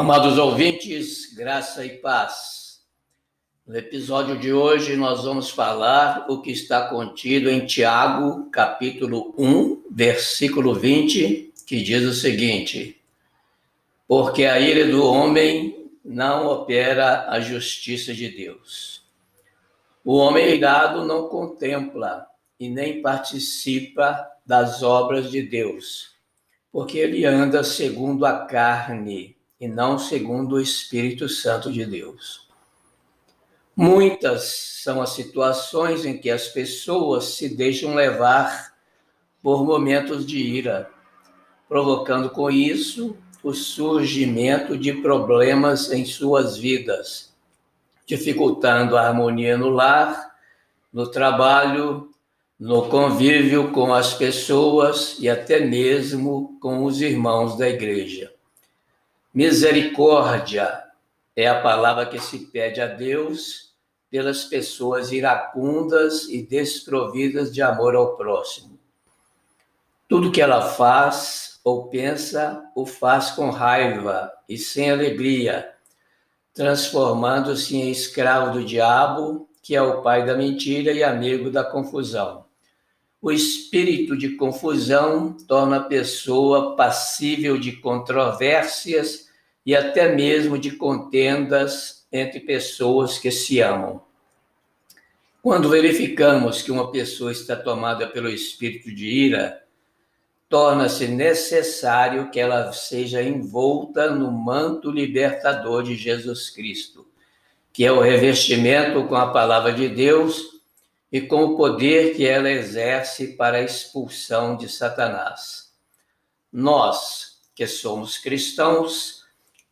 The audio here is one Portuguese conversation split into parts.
Amados ouvintes, graça e paz. No episódio de hoje nós vamos falar o que está contido em Tiago, capítulo 1, versículo 20, que diz o seguinte: Porque a ira do homem não opera a justiça de Deus. O homem irado não contempla e nem participa das obras de Deus, porque ele anda segundo a carne e não segundo o Espírito Santo de Deus. Muitas são as situações em que as pessoas se deixam levar por momentos de ira, provocando com isso o surgimento de problemas em suas vidas, dificultando a harmonia no lar, no trabalho, no convívio com as pessoas e até mesmo com os irmãos da igreja. Misericórdia é a palavra que se pede a Deus pelas pessoas iracundas e desprovidas de amor ao próximo. Tudo que ela faz ou pensa, o faz com raiva e sem alegria, transformando-se em escravo do diabo, que é o pai da mentira e amigo da confusão. O espírito de confusão torna a pessoa passível de controvérsias e até mesmo de contendas entre pessoas que se amam. Quando verificamos que uma pessoa está tomada pelo espírito de ira, torna-se necessário que ela seja envolta no manto libertador de Jesus Cristo, que é o revestimento com a palavra de Deus e com o poder que ela exerce para a expulsão de Satanás. Nós, que somos cristãos,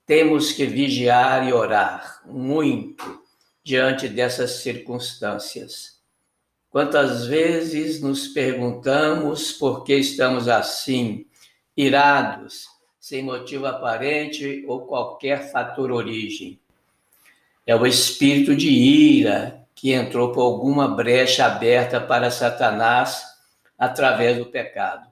temos que vigiar e orar muito diante dessas circunstâncias. Quantas vezes nos perguntamos por que estamos assim, irados, sem motivo aparente ou qualquer fator origem? É o espírito de ira que entrou por alguma brecha aberta para Satanás através do pecado.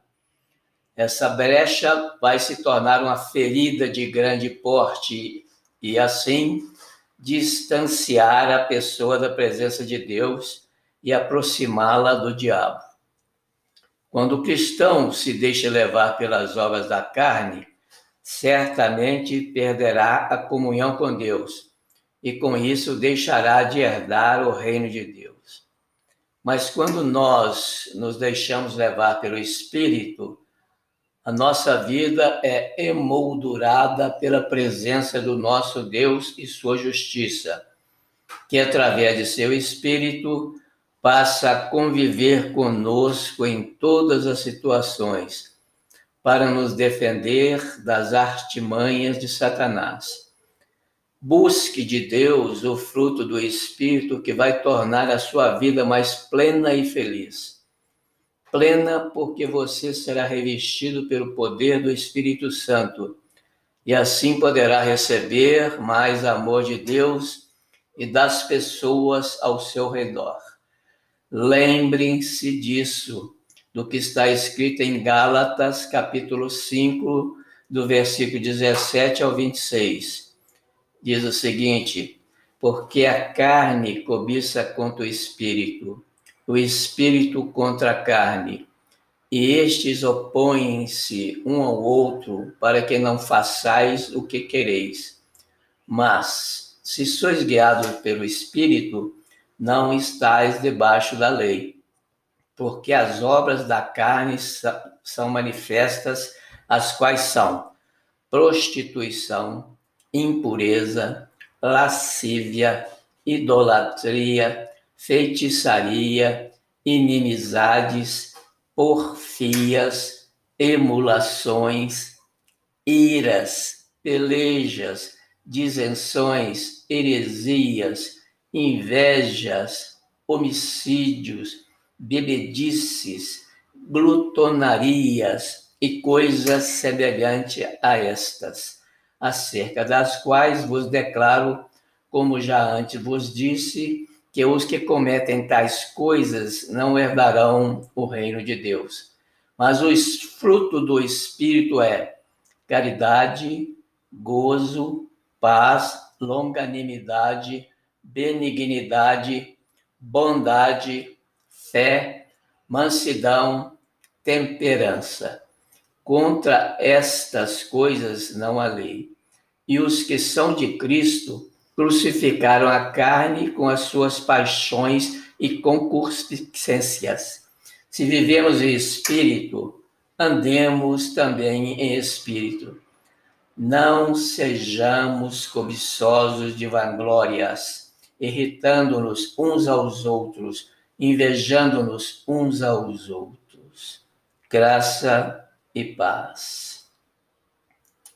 Essa brecha vai se tornar uma ferida de grande porte e, assim, distanciar a pessoa da presença de Deus e aproximá-la do diabo. Quando o cristão se deixa levar pelas obras da carne, certamente perderá a comunhão com Deus e com isso deixará de herdar o reino de Deus. Mas quando nós nos deixamos levar pelo Espírito, a nossa vida é emoldurada pela presença do nosso Deus e sua justiça, que através de seu Espírito passa a conviver conosco em todas as situações, para nos defender das artimanhas de Satanás. Busque de Deus o fruto do Espírito que vai tornar a sua vida mais plena e feliz. Plena porque você será revestido pelo poder do Espírito Santo e assim poderá receber mais amor de Deus e das pessoas ao seu redor. Lembrem-se disso, do que está escrito em Gálatas, capítulo 5, do versículo 17 ao 26 diz o seguinte: porque a carne cobiça contra o espírito, o espírito contra a carne, e estes opõem-se um ao outro para que não façais o que quereis. Mas, se sois guiados pelo espírito, não estáis debaixo da lei. Porque as obras da carne são manifestas, as quais são prostituição, impureza, lascívia, idolatria, feitiçaria, inimizades, porfias, emulações, iras, pelejas, disenções, heresias, invejas, homicídios, bebedices, glutonarias e coisas semelhantes a estas acerca das quais vos declaro, como já antes vos disse, que os que cometem tais coisas não herdarão o reino de Deus. Mas o fruto do Espírito é caridade, gozo, paz, longanimidade, benignidade, bondade, fé, mansidão, temperança. Contra estas coisas não há lei. E os que são de Cristo crucificaram a carne com as suas paixões e concupiscências. Se vivemos em espírito, andemos também em espírito. Não sejamos cobiçosos de vanglórias, irritando-nos uns aos outros, invejando-nos uns aos outros. Graça e paz.